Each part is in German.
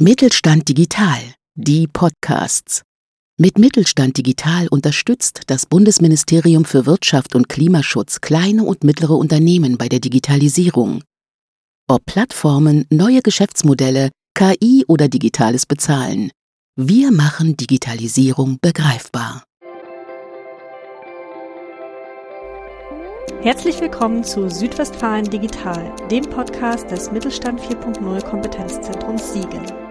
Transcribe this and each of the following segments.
Mittelstand Digital, die Podcasts. Mit Mittelstand Digital unterstützt das Bundesministerium für Wirtschaft und Klimaschutz kleine und mittlere Unternehmen bei der Digitalisierung. Ob Plattformen, neue Geschäftsmodelle, KI oder digitales Bezahlen. Wir machen Digitalisierung begreifbar. Herzlich willkommen zu Südwestfalen Digital, dem Podcast des Mittelstand 4.0 Kompetenzzentrums Siegen.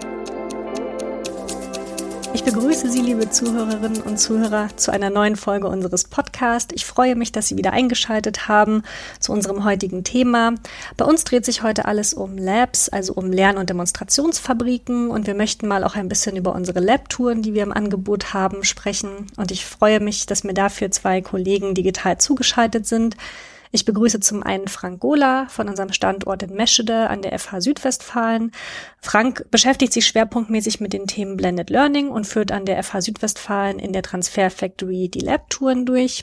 Ich begrüße Sie, liebe Zuhörerinnen und Zuhörer, zu einer neuen Folge unseres Podcasts. Ich freue mich, dass Sie wieder eingeschaltet haben zu unserem heutigen Thema. Bei uns dreht sich heute alles um Labs, also um Lern- und Demonstrationsfabriken. Und wir möchten mal auch ein bisschen über unsere Lab-Touren, die wir im Angebot haben, sprechen. Und ich freue mich, dass mir dafür zwei Kollegen digital zugeschaltet sind. Ich begrüße zum einen Frank Gola von unserem Standort in Meschede an der FH Südwestfalen. Frank beschäftigt sich schwerpunktmäßig mit den Themen Blended Learning und führt an der FH Südwestfalen in der Transfer Factory die Lab-Touren durch.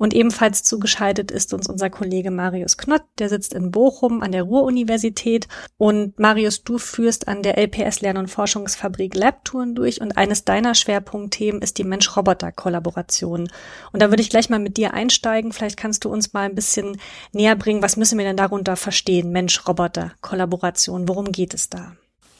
Und ebenfalls zugeschaltet ist uns unser Kollege Marius Knott, der sitzt in Bochum an der Ruhr-Universität. Und Marius, du führst an der LPS Lern- und Forschungsfabrik Labtouren durch und eines deiner Schwerpunktthemen ist die Mensch-Roboter-Kollaboration. Und da würde ich gleich mal mit dir einsteigen. Vielleicht kannst du uns mal ein bisschen näher bringen, was müssen wir denn darunter verstehen? Mensch-Roboter-Kollaboration, worum geht es da?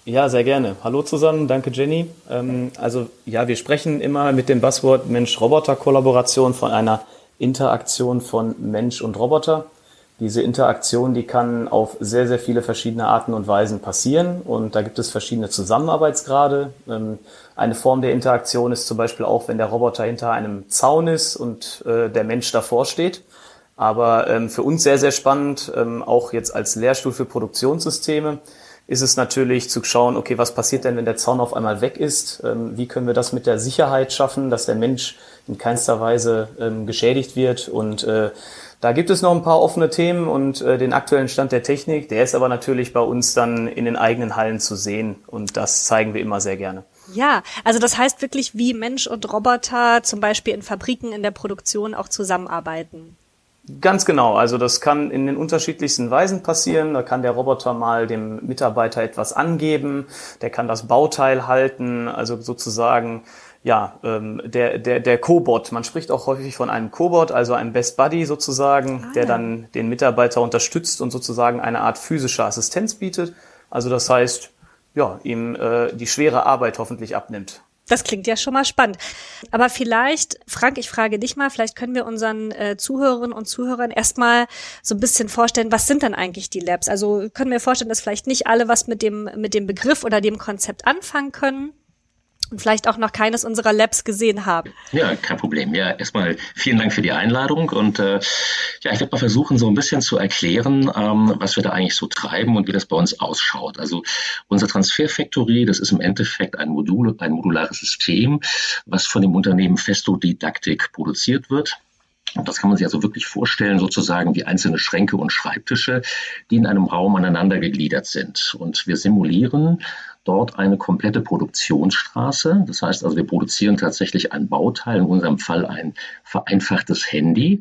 Ja, sehr gerne. Hallo zusammen, danke Jenny. Ähm, also ja, wir sprechen immer mit dem Buzzword Mensch-Roboter-Kollaboration von einer Interaktion von Mensch und Roboter. Diese Interaktion, die kann auf sehr, sehr viele verschiedene Arten und Weisen passieren und da gibt es verschiedene Zusammenarbeitsgrade. Ähm, eine Form der Interaktion ist zum Beispiel auch, wenn der Roboter hinter einem Zaun ist und äh, der Mensch davor steht. Aber ähm, für uns sehr, sehr spannend, ähm, auch jetzt als Lehrstuhl für Produktionssysteme, ist es natürlich zu schauen, okay, was passiert denn, wenn der Zaun auf einmal weg ist? Wie können wir das mit der Sicherheit schaffen, dass der Mensch in keinster Weise ähm, geschädigt wird. Und äh, da gibt es noch ein paar offene Themen und äh, den aktuellen Stand der Technik, der ist aber natürlich bei uns dann in den eigenen Hallen zu sehen und das zeigen wir immer sehr gerne. Ja, also das heißt wirklich, wie Mensch und Roboter zum Beispiel in Fabriken in der Produktion auch zusammenarbeiten. Ganz genau. Also das kann in den unterschiedlichsten Weisen passieren. Da kann der Roboter mal dem Mitarbeiter etwas angeben, der kann das Bauteil halten, also sozusagen ja, ähm, der, der, der Cobot. Man spricht auch häufig von einem Cobot, also einem Best Buddy sozusagen, ah, der ja. dann den Mitarbeiter unterstützt und sozusagen eine Art physische Assistenz bietet. Also das heißt, ja, ihm äh, die schwere Arbeit hoffentlich abnimmt. Das klingt ja schon mal spannend. Aber vielleicht, Frank, ich frage dich mal, vielleicht können wir unseren äh, Zuhörerinnen und Zuhörern erstmal so ein bisschen vorstellen, was sind denn eigentlich die Labs? Also können wir vorstellen, dass vielleicht nicht alle was mit dem, mit dem Begriff oder dem Konzept anfangen können vielleicht auch noch keines unserer Labs gesehen haben. Ja, kein Problem. Ja, erstmal vielen Dank für die Einladung und äh, ja, ich werde mal versuchen, so ein bisschen zu erklären, ähm, was wir da eigentlich so treiben und wie das bei uns ausschaut. Also unser Transfer Factory, das ist im Endeffekt ein Modul, ein modulares System, was von dem Unternehmen Festo Didaktik produziert wird. Und das kann man sich also wirklich vorstellen, sozusagen wie einzelne Schränke und Schreibtische, die in einem Raum aneinander gegliedert sind. Und wir simulieren dort eine komplette Produktionsstraße. Das heißt also, wir produzieren tatsächlich ein Bauteil, in unserem Fall ein vereinfachtes Handy.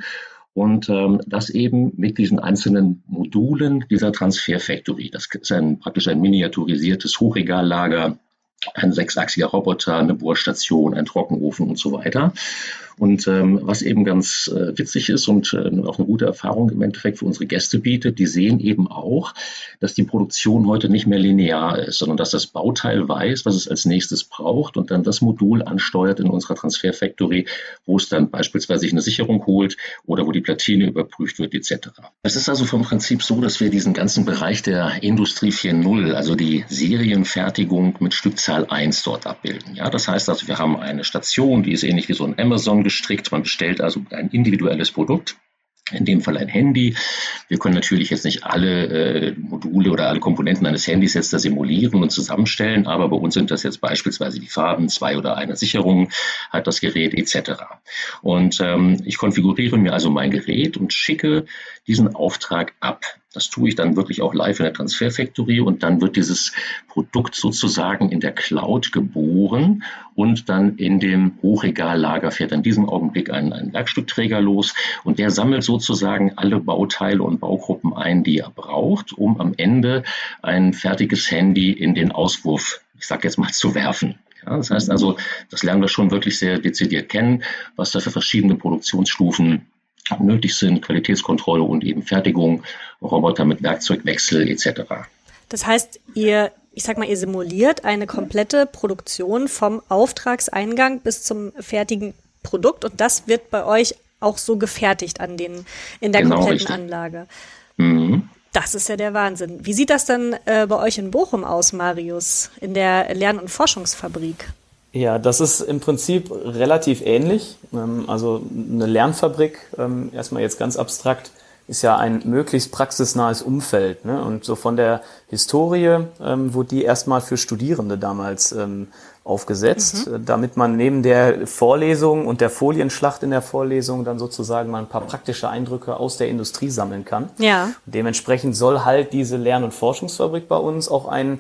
Und ähm, das eben mit diesen einzelnen Modulen dieser Transfer Factory. Das ist ein, praktisch ein miniaturisiertes Hochregallager, ein sechsachsiger Roboter, eine Bohrstation, ein Trockenofen und so weiter. Und ähm, was eben ganz äh, witzig ist und äh, auch eine gute Erfahrung im Endeffekt für unsere Gäste bietet, die sehen eben auch, dass die Produktion heute nicht mehr linear ist, sondern dass das Bauteil weiß, was es als nächstes braucht und dann das Modul ansteuert in unserer Transfer Factory, wo es dann beispielsweise sich eine Sicherung holt oder wo die Platine überprüft wird etc. Es ist also vom Prinzip so, dass wir diesen ganzen Bereich der Industrie 4.0, also die Serienfertigung mit Stückzahl 1 dort abbilden. Ja, das heißt also, wir haben eine Station, die ist ähnlich wie so ein Amazon gestrickt. Man bestellt also ein individuelles Produkt in dem Fall ein Handy. Wir können natürlich jetzt nicht alle äh, Module oder alle Komponenten eines Handys jetzt da simulieren und zusammenstellen, aber bei uns sind das jetzt beispielsweise die Farben, zwei oder eine Sicherung hat das Gerät etc. Und ähm, ich konfiguriere mir also mein Gerät und schicke diesen Auftrag ab. Das tue ich dann wirklich auch live in der Transfer Factory und dann wird dieses Produkt sozusagen in der Cloud geboren und dann in dem Hochregallager fährt in diesem Augenblick ein, ein Werkstückträger los und der sammelt sozusagen alle Bauteile und Baugruppen ein, die er braucht, um am Ende ein fertiges Handy in den Auswurf ich sage jetzt mal, zu werfen. Ja, das heißt also, das lernen wir schon wirklich sehr dezidiert kennen, was da für verschiedene Produktionsstufen nötig sind, Qualitätskontrolle und eben Fertigung, Roboter mit Werkzeugwechsel etc. Das heißt, ihr, ich sag mal, ihr simuliert eine komplette Produktion vom Auftragseingang bis zum fertigen Produkt und das wird bei euch auch so gefertigt an den, in der genau, kompletten richtig. Anlage. Mhm. Das ist ja der Wahnsinn. Wie sieht das dann äh, bei euch in Bochum aus, Marius, in der Lern- und Forschungsfabrik? Ja, das ist im Prinzip relativ ähnlich. Ähm, also eine Lernfabrik, ähm, erstmal jetzt ganz abstrakt, ist ja ein möglichst praxisnahes Umfeld. Ne? Und so von der Historie ähm, wurde die erstmal für Studierende damals ähm, aufgesetzt, mhm. damit man neben der Vorlesung und der Folienschlacht in der Vorlesung dann sozusagen mal ein paar praktische Eindrücke aus der Industrie sammeln kann. Ja. Und dementsprechend soll halt diese Lern- und Forschungsfabrik bei uns auch ein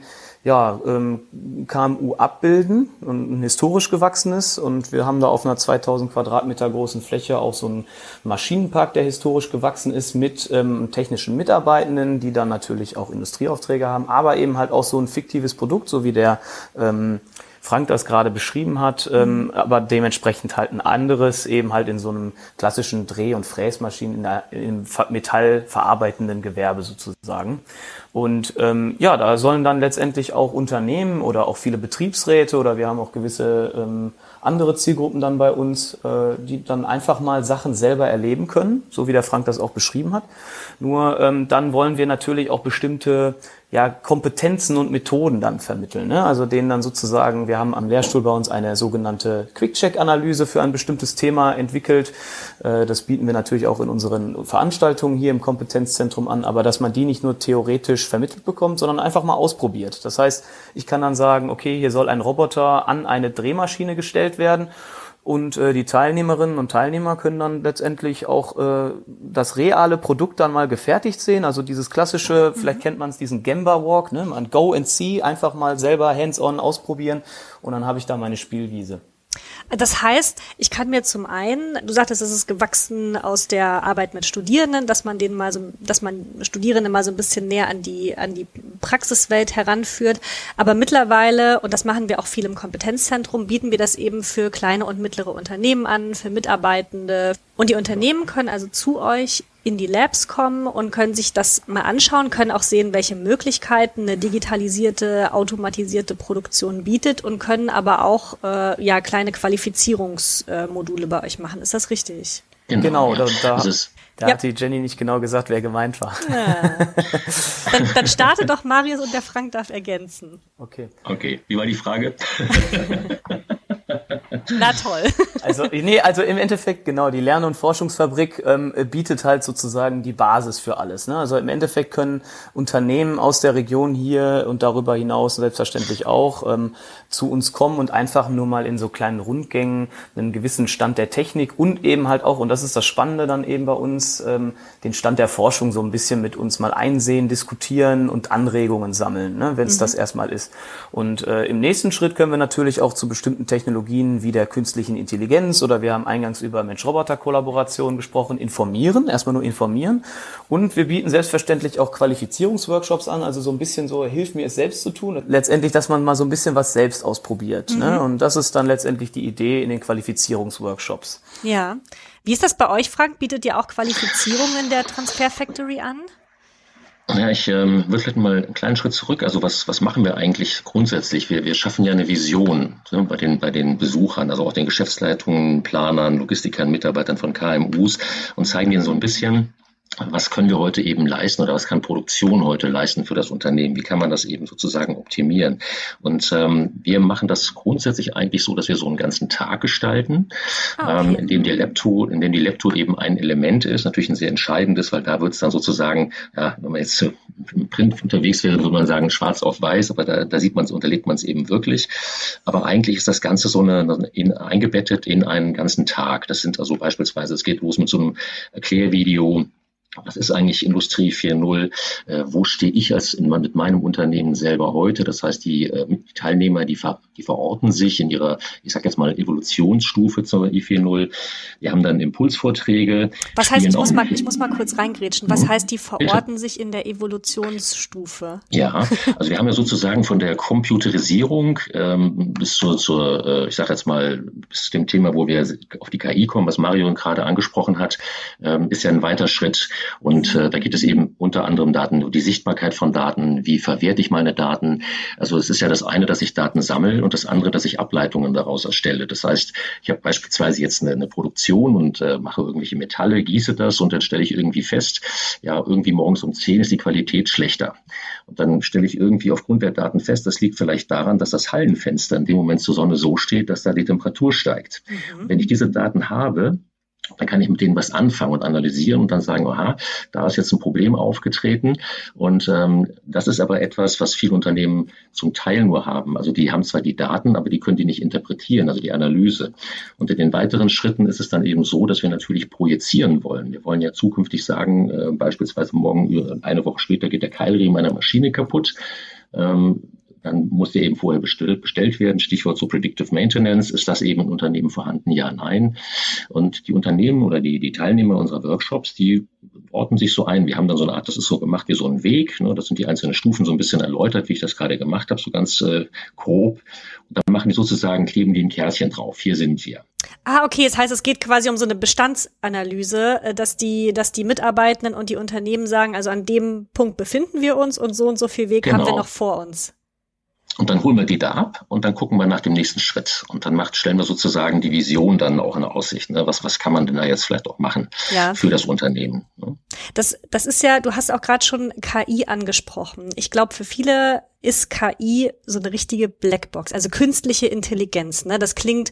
ja, ähm, KMU abbilden und ein historisch gewachsenes. Und wir haben da auf einer 2000 Quadratmeter großen Fläche auch so einen Maschinenpark, der historisch gewachsen ist mit ähm, technischen Mitarbeitenden, die dann natürlich auch Industrieaufträge haben, aber eben halt auch so ein fiktives Produkt, so wie der ähm, Frank das gerade beschrieben hat, ähm, aber dementsprechend halt ein anderes, eben halt in so einem klassischen Dreh- und Fräsmaschinen, in im metallverarbeitenden Gewerbe sozusagen. Und ähm, ja, da sollen dann letztendlich auch Unternehmen oder auch viele Betriebsräte oder wir haben auch gewisse ähm, andere Zielgruppen dann bei uns, äh, die dann einfach mal Sachen selber erleben können, so wie der Frank das auch beschrieben hat. Nur ähm, dann wollen wir natürlich auch bestimmte ja, Kompetenzen und Methoden dann vermitteln. Ne? Also denen dann sozusagen, wir haben am Lehrstuhl bei uns eine sogenannte Quick-Check-Analyse für ein bestimmtes Thema entwickelt. Äh, das bieten wir natürlich auch in unseren Veranstaltungen hier im Kompetenzzentrum an, aber dass man die nicht nur theoretisch vermittelt bekommt, sondern einfach mal ausprobiert. Das heißt, ich kann dann sagen, okay, hier soll ein Roboter an eine Drehmaschine gestellt werden und äh, die Teilnehmerinnen und Teilnehmer können dann letztendlich auch äh, das reale Produkt dann mal gefertigt sehen. Also dieses klassische, mhm. vielleicht kennt man es, diesen Gemba Walk, ne? man go and see, einfach mal selber hands-on ausprobieren und dann habe ich da meine Spielwiese. Das heißt, ich kann mir zum einen, du sagtest, es ist gewachsen aus der Arbeit mit Studierenden, dass man denen mal so, dass man Studierende mal so ein bisschen näher an die, an die Praxiswelt heranführt. Aber mittlerweile, und das machen wir auch viel im Kompetenzzentrum, bieten wir das eben für kleine und mittlere Unternehmen an, für Mitarbeitende. Und die Unternehmen können also zu euch in die Labs kommen und können sich das mal anschauen, können auch sehen, welche Möglichkeiten eine digitalisierte, automatisierte Produktion bietet und können aber auch äh, ja kleine Qualifizierungsmodule bei euch machen. Ist das richtig? Genau, genau da, da, da ja. hat die Jenny nicht genau gesagt, wer gemeint war. Ja. Dann, dann starte doch Marius und der Frank darf ergänzen. Okay. Okay, wie war die Frage? Na toll. Also, nee, also im Endeffekt, genau, die Lern- und Forschungsfabrik ähm, bietet halt sozusagen die Basis für alles. Ne? Also im Endeffekt können Unternehmen aus der Region hier und darüber hinaus selbstverständlich auch ähm, zu uns kommen und einfach nur mal in so kleinen Rundgängen einen gewissen Stand der Technik und eben halt auch, und das ist das Spannende dann eben bei uns, ähm, den Stand der Forschung so ein bisschen mit uns mal einsehen, diskutieren und Anregungen sammeln, ne, wenn es mhm. das erstmal ist. Und äh, im nächsten Schritt können wir natürlich auch zu bestimmten Technologien wie der künstlichen Intelligenz oder wir haben eingangs über Mensch-Roboter-Kollaboration gesprochen, informieren, erstmal nur informieren. Und wir bieten selbstverständlich auch Qualifizierungsworkshops an, also so ein bisschen so, hilf mir es selbst zu tun. Letztendlich, dass man mal so ein bisschen was selbst ausprobiert. Ne? Mhm. Ne? Und das ist dann letztendlich die Idee in den Qualifizierungsworkshops. Ja. Wie ist das bei euch, Frank? Bietet ihr auch Qualifizierungen der Transfer Factory an? Ja, ich ähm, würde vielleicht mal einen kleinen Schritt zurück. Also was, was machen wir eigentlich grundsätzlich? Wir, wir schaffen ja eine Vision ne, bei, den, bei den Besuchern, also auch den Geschäftsleitungen, Planern, Logistikern, Mitarbeitern von KMUs und zeigen ihnen so ein bisschen, was können wir heute eben leisten oder was kann Produktion heute leisten für das Unternehmen? Wie kann man das eben sozusagen optimieren? Und ähm, wir machen das grundsätzlich eigentlich so, dass wir so einen ganzen Tag gestalten, ah, okay. ähm, in dem die Laptour, in dem die Laptour eben ein Element ist, natürlich ein sehr entscheidendes, weil da wird es dann sozusagen, ja, wenn man jetzt im Print unterwegs wäre, würde man sagen schwarz auf weiß, aber da, da sieht man es, unterlegt man es eben wirklich. Aber eigentlich ist das Ganze so eine, in, eingebettet in einen ganzen Tag. Das sind also beispielsweise, es geht los mit so einem Erklärvideo, was ist eigentlich Industrie 4.0? Äh, wo stehe ich als in, mit meinem Unternehmen selber heute? Das heißt, die, äh, die Teilnehmer, die, ver, die verorten sich in ihrer, ich sage jetzt mal, Evolutionsstufe zur I4.0. Die haben dann Impulsvorträge. Was heißt, ich muss, mal, ich muss mal kurz reingrätschen. Was mhm. heißt, die verorten Bitte? sich in der Evolutionsstufe? Ja, also wir haben ja sozusagen von der Computerisierung ähm, bis zur, zur äh, ich sage jetzt mal, bis zu dem Thema, wo wir auf die KI kommen, was Mario gerade angesprochen hat, ähm, ist ja ein weiter Schritt. Und äh, da geht es eben unter anderem Daten, die Sichtbarkeit von Daten, wie verwerte ich meine Daten. Also es ist ja das eine, dass ich Daten sammle und das andere, dass ich Ableitungen daraus erstelle. Das heißt, ich habe beispielsweise jetzt eine, eine Produktion und äh, mache irgendwelche Metalle, gieße das und dann stelle ich irgendwie fest, ja, irgendwie morgens um zehn ist die Qualität schlechter. Und dann stelle ich irgendwie aufgrund der Daten fest, das liegt vielleicht daran, dass das Hallenfenster in dem Moment zur Sonne so steht, dass da die Temperatur steigt. Mhm. Wenn ich diese Daten habe, dann kann ich mit denen was anfangen und analysieren und dann sagen, aha, da ist jetzt ein Problem aufgetreten. Und ähm, das ist aber etwas, was viele Unternehmen zum Teil nur haben. Also die haben zwar die Daten, aber die können die nicht interpretieren, also die Analyse. Und in den weiteren Schritten ist es dann eben so, dass wir natürlich projizieren wollen. Wir wollen ja zukünftig sagen, äh, beispielsweise morgen, eine Woche später geht der Keilriemen einer Maschine kaputt. Ähm, dann muss der eben vorher bestellt, bestellt werden. Stichwort so Predictive Maintenance. Ist das eben im Unternehmen vorhanden? Ja, nein. Und die Unternehmen oder die, die Teilnehmer unserer Workshops, die ordnen sich so ein. Wir haben dann so eine Art, das ist so gemacht wie so ein Weg. Ne? Das sind die einzelnen Stufen so ein bisschen erläutert, wie ich das gerade gemacht habe, so ganz äh, grob. Und dann machen die sozusagen, kleben die ein Kärtchen drauf. Hier sind wir. Ah, okay. Das heißt, es geht quasi um so eine Bestandsanalyse, äh, dass die, dass die Mitarbeitenden und die Unternehmen sagen, also an dem Punkt befinden wir uns und so und so viel Weg genau. haben wir genau. noch vor uns. Und dann holen wir die da ab und dann gucken wir nach dem nächsten Schritt. Und dann macht, stellen wir sozusagen die Vision dann auch in Aussicht. Ne? Was, was kann man denn da jetzt vielleicht auch machen ja. für das Unternehmen? Ne? Das, das ist ja, du hast auch gerade schon KI angesprochen. Ich glaube, für viele ist KI so eine richtige Blackbox, also künstliche Intelligenz. Ne? Das klingt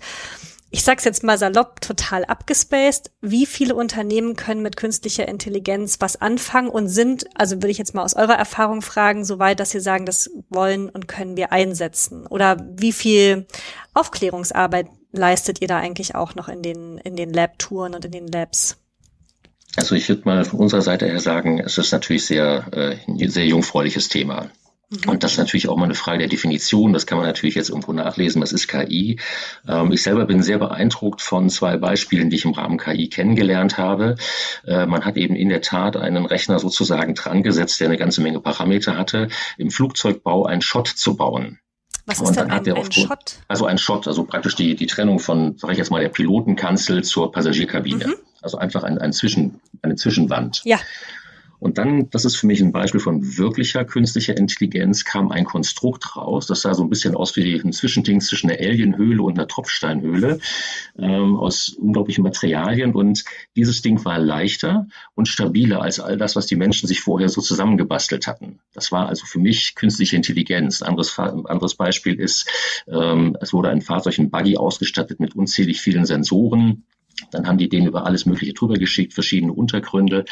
ich sag's jetzt mal salopp, total abgespaced. Wie viele Unternehmen können mit künstlicher Intelligenz was anfangen und sind, also würde ich jetzt mal aus eurer Erfahrung fragen, soweit, dass sie sagen, das wollen und können wir einsetzen? Oder wie viel Aufklärungsarbeit leistet ihr da eigentlich auch noch in den, in den Lab-Touren und in den Labs? Also ich würde mal von unserer Seite her sagen, es ist natürlich sehr, äh, sehr jungfräuliches Thema. Mhm. Und das ist natürlich auch mal eine Frage der Definition. Das kann man natürlich jetzt irgendwo nachlesen. Was ist KI? Ähm, ich selber bin sehr beeindruckt von zwei Beispielen, die ich im Rahmen KI kennengelernt habe. Äh, man hat eben in der Tat einen Rechner sozusagen dran gesetzt, der eine ganze Menge Parameter hatte, im Flugzeugbau einen Shot zu bauen. Was ist denn ein, ein Shot? Also ein Shot, also praktisch die, die Trennung von, sage ich jetzt mal, der Pilotenkanzel zur Passagierkabine. Mhm. Also einfach ein, ein Zwischen, eine Zwischenwand. Ja. Und dann, das ist für mich ein Beispiel von wirklicher künstlicher Intelligenz, kam ein Konstrukt raus. Das sah so ein bisschen aus wie ein Zwischending zwischen einer Alienhöhle und einer Tropfsteinhöhle ähm, aus unglaublichen Materialien. Und dieses Ding war leichter und stabiler als all das, was die Menschen sich vorher so zusammengebastelt hatten. Das war also für mich künstliche Intelligenz. Ein anderes, anderes Beispiel ist, ähm, es wurde ein Fahrzeug, ein Buggy ausgestattet mit unzählig vielen Sensoren dann haben die denen über alles Mögliche drüber geschickt, verschiedene Untergründe.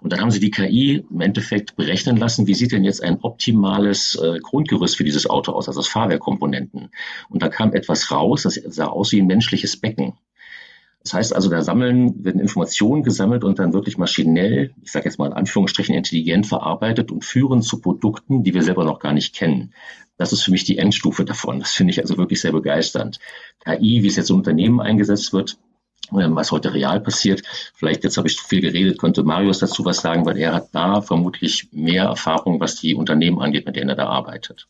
Und dann haben sie die KI im Endeffekt berechnen lassen, wie sieht denn jetzt ein optimales äh, Grundgerüst für dieses Auto aus, also das Fahrwerkkomponenten. Und da kam etwas raus, das sah aus wie ein menschliches Becken. Das heißt also, da sammeln, werden Informationen gesammelt und dann wirklich maschinell, ich sage jetzt mal in Anführungsstrichen intelligent verarbeitet und führen zu Produkten, die wir selber noch gar nicht kennen. Das ist für mich die Endstufe davon. Das finde ich also wirklich sehr begeisternd. KI, wie es jetzt im Unternehmen eingesetzt wird, was heute real passiert. Vielleicht jetzt habe ich zu viel geredet, könnte Marius dazu was sagen, weil er hat da vermutlich mehr Erfahrung, was die Unternehmen angeht, mit denen er da arbeitet.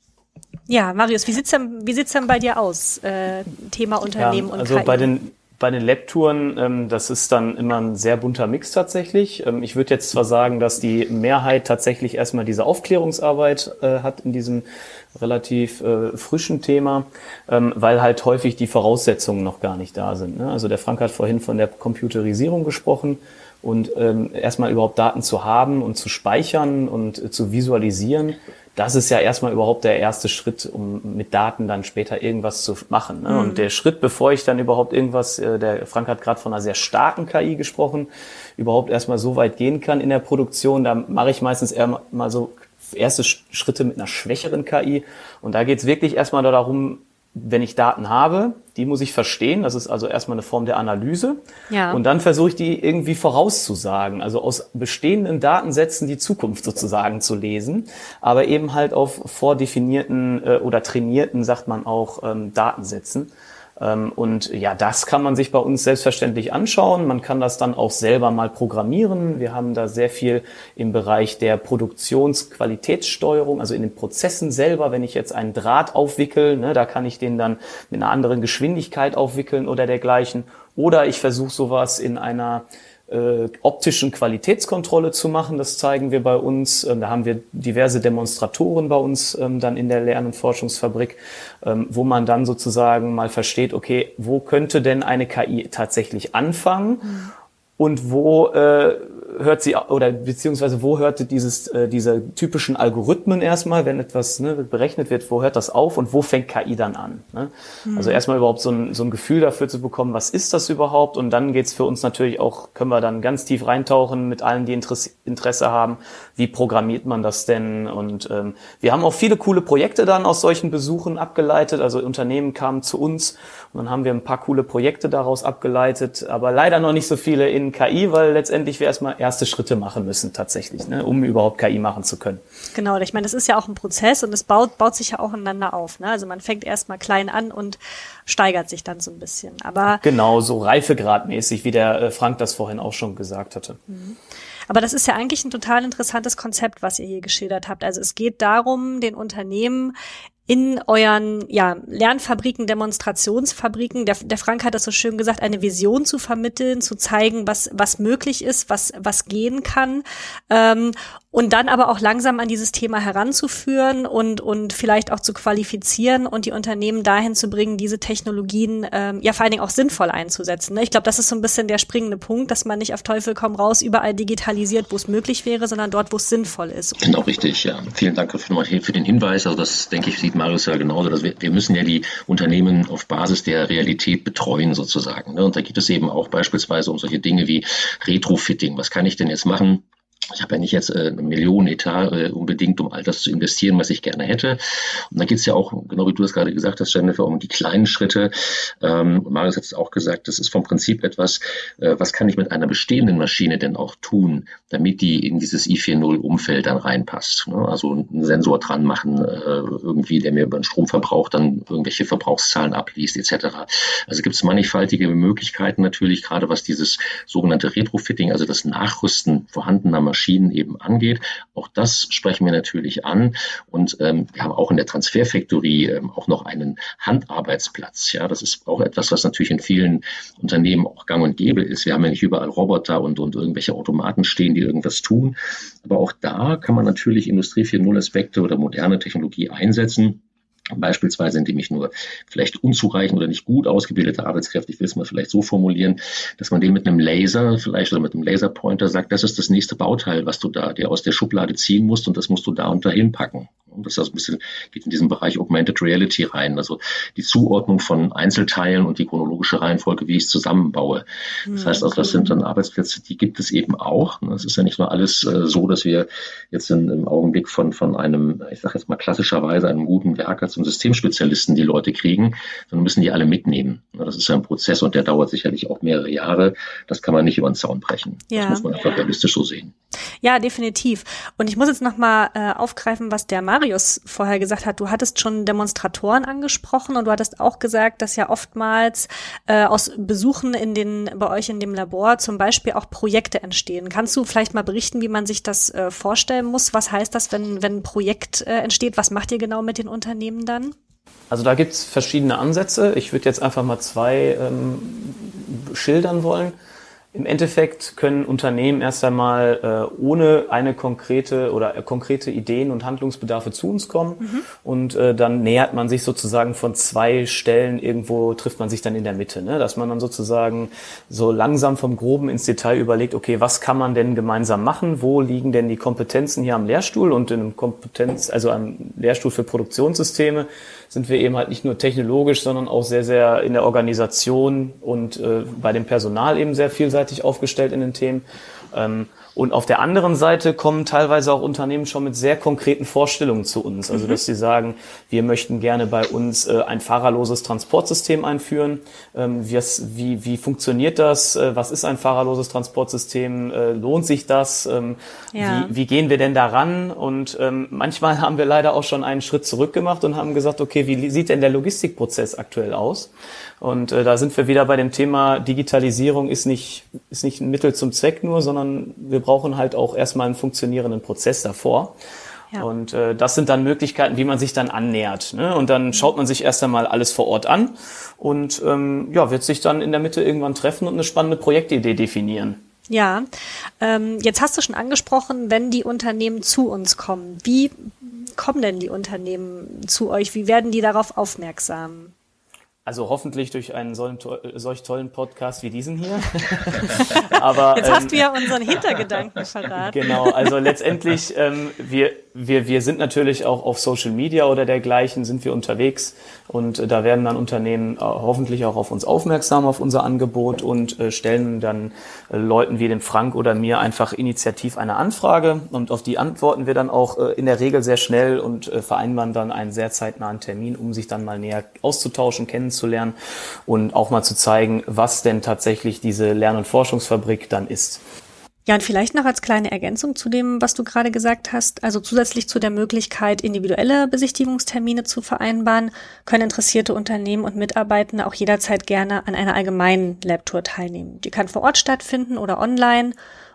Ja, Marius, wie sieht's denn, wie sieht's denn bei dir aus? Äh, Thema Unternehmen ja, also und KI? bei den bei den Lab-Touren, ähm, das ist dann immer ein sehr bunter Mix tatsächlich. Ähm, ich würde jetzt zwar sagen, dass die Mehrheit tatsächlich erstmal diese Aufklärungsarbeit äh, hat in diesem relativ äh, frischen Thema, ähm, weil halt häufig die Voraussetzungen noch gar nicht da sind. Ne? Also der Frank hat vorhin von der Computerisierung gesprochen und ähm, erstmal überhaupt Daten zu haben und zu speichern und äh, zu visualisieren das ist ja erstmal überhaupt der erste Schritt, um mit Daten dann später irgendwas zu machen. Ne? Mhm. Und der Schritt, bevor ich dann überhaupt irgendwas, äh, der Frank hat gerade von einer sehr starken KI gesprochen, überhaupt erstmal so weit gehen kann in der Produktion, da mache ich meistens eher mal so erste Schritte mit einer schwächeren KI. Und da geht es wirklich erstmal darum, wenn ich Daten habe, Die muss ich verstehen. Das ist also erstmal eine Form der Analyse. Ja. Und dann versuche ich die irgendwie vorauszusagen. Also aus bestehenden Datensätzen die Zukunft sozusagen zu lesen. Aber eben halt auf vordefinierten äh, oder trainierten, sagt man auch, ähm, Datensätzen. Ähm, und ja, das kann man sich bei uns selbstverständlich anschauen. Man kann das dann auch selber mal programmieren. Wir haben da sehr viel im Bereich der Produktionsqualitätssteuerung, also in den Prozessen selber. Wenn ich jetzt einen Draht aufwickel, ne, da kann ich den dann mit einer anderen Geschwindigkeit aufwickeln oder dergleichen. Oder ich versuche sowas in einer äh, optischen Qualitätskontrolle zu machen. Das zeigen wir bei uns. Ähm, da haben wir diverse Demonstratoren bei uns ähm, dann in der Lern- und Forschungsfabrik, ähm, wo man dann sozusagen mal versteht, okay, wo könnte denn eine KI tatsächlich anfangen? Mhm. Und wo äh, hört sie oder beziehungsweise wo hört dieses äh, diese typischen Algorithmen erstmal, wenn etwas ne, berechnet wird, wo hört das auf und wo fängt KI dann an? Ne? Mhm. Also erstmal überhaupt so ein, so ein Gefühl dafür zu bekommen, was ist das überhaupt? Und dann geht's für uns natürlich auch, können wir dann ganz tief reintauchen mit allen, die Interesse, Interesse haben, wie programmiert man das denn? Und ähm, wir haben auch viele coole Projekte dann aus solchen Besuchen abgeleitet. Also Unternehmen kamen zu uns und dann haben wir ein paar coole Projekte daraus abgeleitet, aber leider noch nicht so viele in KI, weil letztendlich wir erstmal erste Schritte machen müssen tatsächlich, ne, um überhaupt KI machen zu können. Genau, ich meine, das ist ja auch ein Prozess und es baut, baut sich ja auch ineinander auf. Ne? Also man fängt erstmal klein an und steigert sich dann so ein bisschen. Aber genau, so reifegradmäßig, wie der äh, Frank das vorhin auch schon gesagt hatte. Mhm. Aber das ist ja eigentlich ein total interessantes Konzept, was ihr hier geschildert habt. Also es geht darum, den Unternehmen in euren ja, Lernfabriken, Demonstrationsfabriken, der, der Frank hat das so schön gesagt, eine Vision zu vermitteln, zu zeigen, was, was möglich ist, was, was gehen kann. Ähm, und dann aber auch langsam an dieses Thema heranzuführen und, und vielleicht auch zu qualifizieren und die Unternehmen dahin zu bringen, diese Technologien ähm, ja vor allen Dingen auch sinnvoll einzusetzen. Ne? Ich glaube, das ist so ein bisschen der springende Punkt, dass man nicht auf Teufel komm raus überall digitalisiert, wo es möglich wäre, sondern dort, wo es sinnvoll ist. Genau, richtig, ja. Vielen Dank für den Hinweis. Also das, denke ich, sieht Marius ja genauso. Dass wir, wir müssen ja die Unternehmen auf Basis der Realität betreuen sozusagen. Ne? Und da geht es eben auch beispielsweise um solche Dinge wie Retrofitting. Was kann ich denn jetzt machen? Ich habe ja nicht jetzt äh, eine Million Etat äh, unbedingt, um all das zu investieren, was ich gerne hätte. Und da geht es ja auch, genau wie du es gerade gesagt hast, Jennifer, um die kleinen Schritte. Ähm, Marius hat es auch gesagt, das ist vom Prinzip etwas, äh, was kann ich mit einer bestehenden Maschine denn auch tun, damit die in dieses i4.0-Umfeld dann reinpasst. Ne? Also einen Sensor dran machen, äh, irgendwie, der mir über den Stromverbrauch dann irgendwelche Verbrauchszahlen abliest, etc. Also gibt es mannigfaltige Möglichkeiten natürlich, gerade was dieses sogenannte Retrofitting, also das Nachrüsten vorhandener Maschinen, Maschinen eben angeht. Auch das sprechen wir natürlich an. Und ähm, wir haben auch in der Transferfactory ähm, auch noch einen Handarbeitsplatz. Ja, das ist auch etwas, was natürlich in vielen Unternehmen auch gang und gäbe ist. Wir haben ja nicht überall Roboter und, und irgendwelche Automaten stehen, die irgendwas tun. Aber auch da kann man natürlich Industrie 4.0 Aspekte oder moderne Technologie einsetzen Beispielsweise, indem ich nur vielleicht unzureichend oder nicht gut ausgebildete Arbeitskräfte, ich will es mal vielleicht so formulieren, dass man dem mit einem Laser vielleicht oder mit einem Laserpointer sagt, das ist das nächste Bauteil, was du da dir aus der Schublade ziehen musst und das musst du da und dahin packen. Und das ist ein bisschen, geht in diesen Bereich Augmented Reality rein, also die Zuordnung von Einzelteilen und die chronologische Reihenfolge, wie ich es zusammenbaue. Das hm, heißt also, das sind dann Arbeitsplätze, die gibt es eben auch. Es ist ja nicht nur alles äh, so, dass wir jetzt in, im Augenblick von, von einem, ich sage jetzt mal klassischerweise einem guten Werker zum Systemspezialisten die Leute kriegen, sondern müssen die alle mitnehmen. Das ist ja ein Prozess und der dauert sicherlich auch mehrere Jahre. Das kann man nicht über den Zaun brechen. Ja. Das muss man einfach realistisch so sehen. Ja, definitiv. Und ich muss jetzt nochmal äh, aufgreifen, was der Marius vorher gesagt hat. Du hattest schon Demonstratoren angesprochen und du hattest auch gesagt, dass ja oftmals äh, aus Besuchen in den, bei euch in dem Labor zum Beispiel auch Projekte entstehen. Kannst du vielleicht mal berichten, wie man sich das äh, vorstellen muss? Was heißt das, wenn, wenn ein Projekt äh, entsteht? Was macht ihr genau mit den Unternehmen dann? Also da gibt es verschiedene Ansätze. Ich würde jetzt einfach mal zwei ähm, schildern wollen. Im Endeffekt können Unternehmen erst einmal äh, ohne eine konkrete oder äh, konkrete Ideen und Handlungsbedarfe zu uns kommen mhm. und äh, dann nähert man sich sozusagen von zwei Stellen irgendwo trifft man sich dann in der Mitte, ne? dass man dann sozusagen so langsam vom Groben ins Detail überlegt, okay, was kann man denn gemeinsam machen? Wo liegen denn die Kompetenzen hier am Lehrstuhl und in einem Kompetenz, also am Lehrstuhl für Produktionssysteme? Sind wir eben halt nicht nur technologisch, sondern auch sehr, sehr in der Organisation und äh, bei dem Personal eben sehr vielseitig aufgestellt in den Themen. Ähm, und auf der anderen Seite kommen teilweise auch Unternehmen schon mit sehr konkreten Vorstellungen zu uns. Also, mhm. dass sie sagen, wir möchten gerne bei uns äh, ein fahrerloses Transportsystem einführen. Ähm, wie, wie funktioniert das? Äh, was ist ein fahrerloses Transportsystem? Äh, lohnt sich das? Ähm, ja. wie, wie gehen wir denn daran? Und ähm, manchmal haben wir leider auch schon einen Schritt zurück gemacht und haben gesagt, okay, wie sieht denn der Logistikprozess aktuell aus? Und äh, da sind wir wieder bei dem Thema Digitalisierung ist nicht, ist nicht ein Mittel zum Zweck nur, sondern wir brauchen halt auch erstmal einen funktionierenden Prozess davor. Ja. Und äh, das sind dann Möglichkeiten, wie man sich dann annähert. Ne? Und dann schaut man sich erst einmal alles vor Ort an und ähm, ja, wird sich dann in der Mitte irgendwann treffen und eine spannende Projektidee definieren. Ja, ähm, jetzt hast du schon angesprochen, wenn die Unternehmen zu uns kommen. Wie kommen denn die Unternehmen zu euch? Wie werden die darauf aufmerksam? Also hoffentlich durch einen solch tollen Podcast wie diesen hier. Aber jetzt hast ähm, du ja unseren Hintergedanken verraten. Genau, also letztendlich ähm, wir wir, wir sind natürlich auch auf Social Media oder dergleichen sind wir unterwegs und äh, da werden dann Unternehmen äh, hoffentlich auch auf uns aufmerksam, auf unser Angebot und äh, stellen dann Leuten wie dem Frank oder mir einfach initiativ eine Anfrage und auf die antworten wir dann auch in der Regel sehr schnell und vereinbaren dann einen sehr zeitnahen Termin, um sich dann mal näher auszutauschen, kennenzulernen und auch mal zu zeigen, was denn tatsächlich diese Lern- und Forschungsfabrik dann ist. Ja, und vielleicht noch als kleine Ergänzung zu dem, was du gerade gesagt hast, also zusätzlich zu der Möglichkeit, individuelle Besichtigungstermine zu vereinbaren, können interessierte Unternehmen und Mitarbeitende auch jederzeit gerne an einer allgemeinen Labtour teilnehmen. Die kann vor Ort stattfinden oder online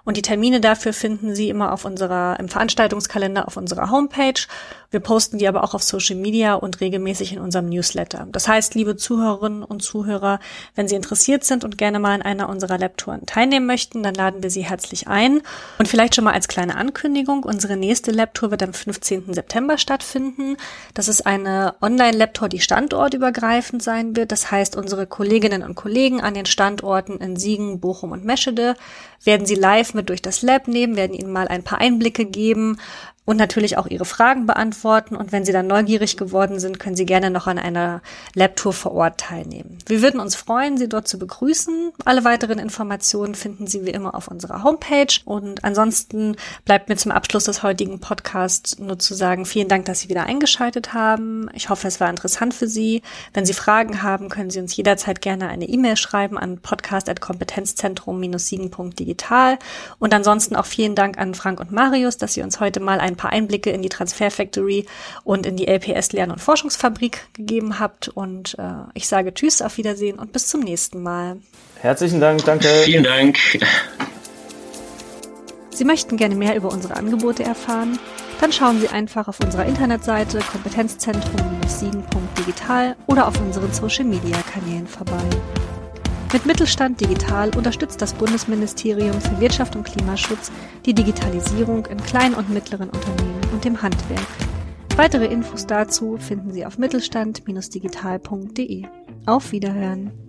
und die Termine dafür finden Sie immer auf unserer, im Veranstaltungskalender auf unserer Homepage. Wir posten die aber auch auf Social Media und regelmäßig in unserem Newsletter. Das heißt, liebe Zuhörerinnen und Zuhörer, wenn Sie interessiert sind und gerne mal an einer unserer Labtouren teilnehmen möchten, dann laden wir Sie herzlich ein. Und vielleicht schon mal als kleine Ankündigung, unsere nächste Labtour wird am 15. September stattfinden. Das ist eine Online-Labtour, die standortübergreifend sein wird. Das heißt, unsere Kolleginnen und Kollegen an den Standorten in Siegen, Bochum und Meschede werden Sie live mit durch das Lab nehmen, werden Ihnen mal ein paar Einblicke geben, und natürlich auch Ihre Fragen beantworten. Und wenn Sie dann neugierig geworden sind, können Sie gerne noch an einer Labtour vor Ort teilnehmen. Wir würden uns freuen, Sie dort zu begrüßen. Alle weiteren Informationen finden Sie wie immer auf unserer Homepage. Und ansonsten bleibt mir zum Abschluss des heutigen Podcasts nur zu sagen, vielen Dank, dass Sie wieder eingeschaltet haben. Ich hoffe, es war interessant für Sie. Wenn Sie Fragen haben, können Sie uns jederzeit gerne eine E-Mail schreiben an podcast.kompetenzzentrum-siegen.digital. Und ansonsten auch vielen Dank an Frank und Marius, dass Sie uns heute mal ein paar Einblicke in die Transfer Factory und in die LPS Lern- und Forschungsfabrik gegeben habt. Und äh, ich sage Tschüss, auf Wiedersehen und bis zum nächsten Mal. Herzlichen Dank, danke. Vielen Dank. Sie möchten gerne mehr über unsere Angebote erfahren? Dann schauen Sie einfach auf unserer Internetseite kompetenzzentrum-siegen.digital oder auf unseren Social-Media-Kanälen vorbei. Mit Mittelstand Digital unterstützt das Bundesministerium für Wirtschaft und Klimaschutz die Digitalisierung in kleinen und mittleren Unternehmen und dem Handwerk. Weitere Infos dazu finden Sie auf mittelstand-digital.de. Auf Wiederhören!